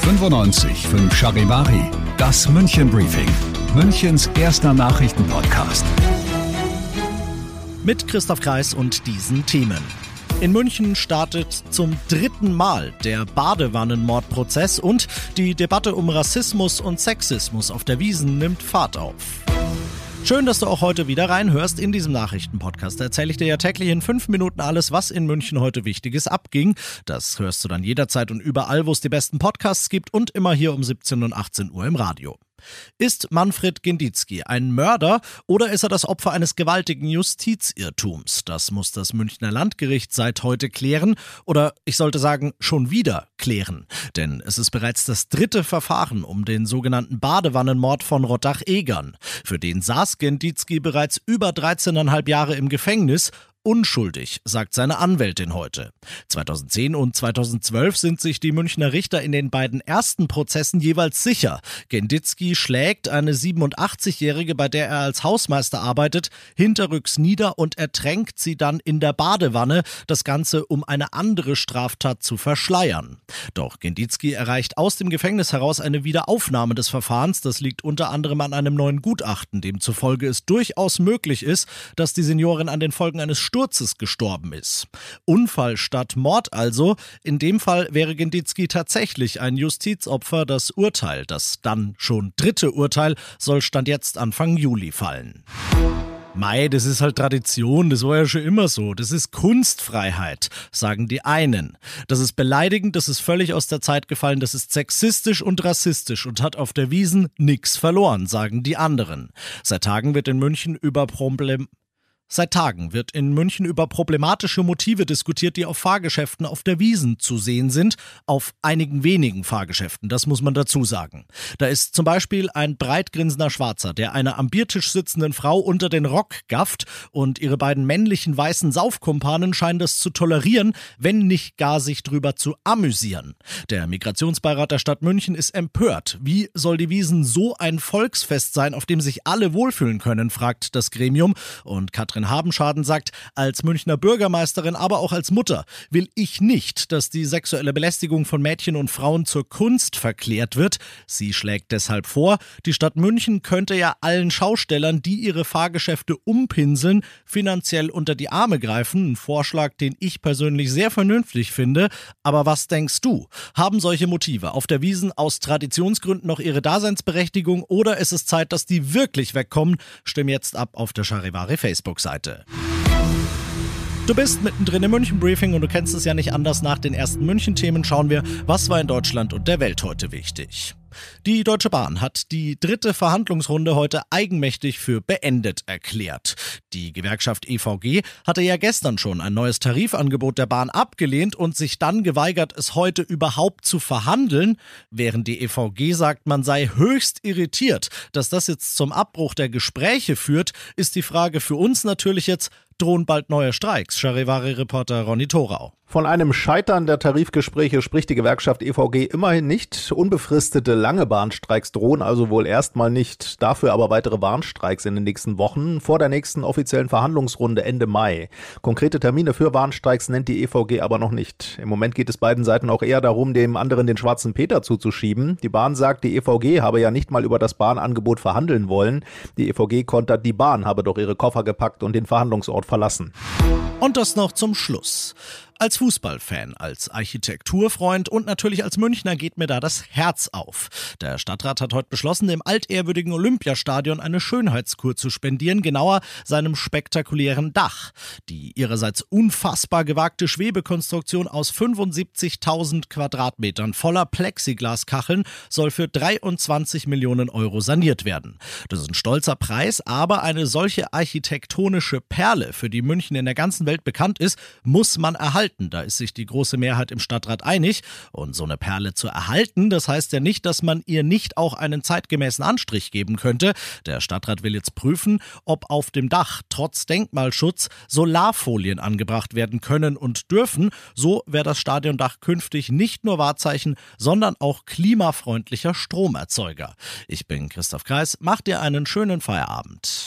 95 Charivari, das München Briefing, Münchens erster Nachrichtenpodcast. Mit Christoph Kreis und diesen Themen. In München startet zum dritten Mal der Badewannenmordprozess und die Debatte um Rassismus und Sexismus auf der Wiesen nimmt Fahrt auf. Schön, dass du auch heute wieder reinhörst. In diesem Nachrichtenpodcast erzähle ich dir ja täglich in fünf Minuten alles, was in München heute Wichtiges abging. Das hörst du dann jederzeit und überall, wo es die besten Podcasts gibt und immer hier um 17 und 18 Uhr im Radio. Ist Manfred Genditzki ein Mörder oder ist er das Opfer eines gewaltigen Justizirrtums? Das muss das Münchner Landgericht seit heute klären oder ich sollte sagen schon wieder klären. Denn es ist bereits das dritte Verfahren um den sogenannten Badewannenmord von Rottach-Egern. Für den saß Genditzki bereits über 13,5 Jahre im Gefängnis unschuldig, sagt seine Anwältin heute. 2010 und 2012 sind sich die Münchner Richter in den beiden ersten Prozessen jeweils sicher. Genditzki schlägt eine 87-Jährige, bei der er als Hausmeister arbeitet, hinterrücks nieder und ertränkt sie dann in der Badewanne, das Ganze um eine andere Straftat zu verschleiern. Doch Genditzki erreicht aus dem Gefängnis heraus eine Wiederaufnahme des Verfahrens. Das liegt unter anderem an einem neuen Gutachten, demzufolge es durchaus möglich ist, dass die Seniorin an den Folgen eines Sturzes gestorben ist. Unfall statt Mord also. In dem Fall wäre Genditzki tatsächlich ein Justizopfer. Das Urteil, das dann schon dritte Urteil, soll Stand jetzt Anfang Juli fallen. Mei, das ist halt Tradition, das war ja schon immer so. Das ist Kunstfreiheit, sagen die einen. Das ist beleidigend, das ist völlig aus der Zeit gefallen, das ist sexistisch und rassistisch und hat auf der Wiesen nix verloren, sagen die anderen. Seit Tagen wird in München über Problem Seit Tagen wird in München über problematische Motive diskutiert, die auf Fahrgeschäften auf der Wiesen zu sehen sind. Auf einigen wenigen Fahrgeschäften, das muss man dazu sagen. Da ist zum Beispiel ein breitgrinsender Schwarzer, der einer am Biertisch sitzenden Frau unter den Rock gafft und ihre beiden männlichen weißen Saufkumpanen scheinen das zu tolerieren, wenn nicht gar sich drüber zu amüsieren. Der Migrationsbeirat der Stadt München ist empört. Wie soll die Wiesen so ein Volksfest sein, auf dem sich alle wohlfühlen können, fragt das Gremium. Und Katrin Katrin Habenschaden sagt, als Münchner Bürgermeisterin, aber auch als Mutter will ich nicht, dass die sexuelle Belästigung von Mädchen und Frauen zur Kunst verklärt wird. Sie schlägt deshalb vor, die Stadt München könnte ja allen Schaustellern, die ihre Fahrgeschäfte umpinseln, finanziell unter die Arme greifen. Ein Vorschlag, den ich persönlich sehr vernünftig finde. Aber was denkst du? Haben solche Motive auf der Wiesen aus Traditionsgründen noch ihre Daseinsberechtigung oder ist es Zeit, dass die wirklich wegkommen? Stimm jetzt ab auf der Charivari Facebook-Seite. Seite. Du bist mittendrin im München Briefing und du kennst es ja nicht anders. Nach den ersten München-Themen schauen wir, was war in Deutschland und der Welt heute wichtig. Die Deutsche Bahn hat die dritte Verhandlungsrunde heute eigenmächtig für beendet erklärt. Die Gewerkschaft EVG hatte ja gestern schon ein neues Tarifangebot der Bahn abgelehnt und sich dann geweigert, es heute überhaupt zu verhandeln, während die EVG sagt, man sei höchst irritiert, dass das jetzt zum Abbruch der Gespräche führt, ist die Frage für uns natürlich jetzt, drohen bald neue Streiks. Charivari-Reporter Ronny Thorau. Von einem Scheitern der Tarifgespräche spricht die Gewerkschaft EVG immerhin nicht. Unbefristete lange Bahnstreiks drohen also wohl erstmal nicht. Dafür aber weitere Bahnstreiks in den nächsten Wochen vor der nächsten offiziellen Verhandlungsrunde Ende Mai. Konkrete Termine für Bahnstreiks nennt die EVG aber noch nicht. Im Moment geht es beiden Seiten auch eher darum, dem anderen den schwarzen Peter zuzuschieben. Die Bahn sagt, die EVG habe ja nicht mal über das Bahnangebot verhandeln wollen. Die EVG kontert, die Bahn habe doch ihre Koffer gepackt und den Verhandlungsort verlassen. Und das noch zum Schluss. Als Fußballfan, als Architekturfreund und natürlich als Münchner geht mir da das Herz auf. Der Stadtrat hat heute beschlossen, dem altehrwürdigen Olympiastadion eine Schönheitskur zu spendieren, genauer seinem spektakulären Dach. Die ihrerseits unfassbar gewagte Schwebekonstruktion aus 75.000 Quadratmetern voller Plexiglaskacheln soll für 23 Millionen Euro saniert werden. Das ist ein stolzer Preis, aber eine solche architektonische Perle, für die München in der ganzen Welt bekannt ist, muss man erhalten erhalten. Da ist sich die große Mehrheit im Stadtrat einig. Und so eine Perle zu erhalten, das heißt ja nicht, dass man ihr nicht auch einen zeitgemäßen Anstrich geben könnte. Der Stadtrat will jetzt prüfen, ob auf dem Dach trotz Denkmalschutz Solarfolien angebracht werden können und dürfen. So wäre das Stadiondach künftig nicht nur Wahrzeichen, sondern auch klimafreundlicher Stromerzeuger. Ich bin Christoph Kreis, macht dir einen schönen Feierabend.